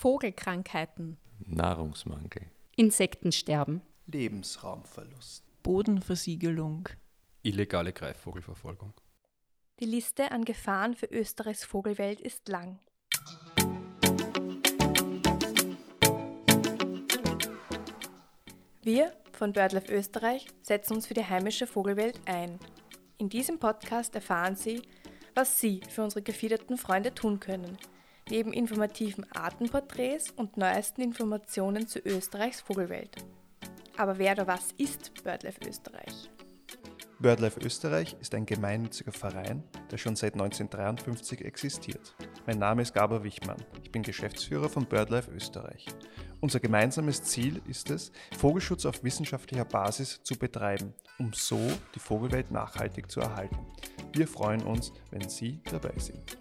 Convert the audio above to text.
Vogelkrankheiten, Nahrungsmangel, Insektensterben, Lebensraumverlust, Bodenversiegelung, illegale Greifvogelverfolgung. Die Liste an Gefahren für Österreichs Vogelwelt ist lang. Wir von BirdLife Österreich setzen uns für die heimische Vogelwelt ein. In diesem Podcast erfahren Sie, was Sie für unsere gefiederten Freunde tun können, neben informativen Artenporträts und neuesten Informationen zu Österreichs Vogelwelt. Aber wer oder was ist BirdLife Österreich? BirdLife Österreich ist ein gemeinnütziger Verein, der schon seit 1953 existiert. Mein Name ist Gabor Wichmann. Ich bin Geschäftsführer von BirdLife Österreich. Unser gemeinsames Ziel ist es, Vogelschutz auf wissenschaftlicher Basis zu betreiben, um so die Vogelwelt nachhaltig zu erhalten. Wir freuen uns, wenn Sie dabei sind.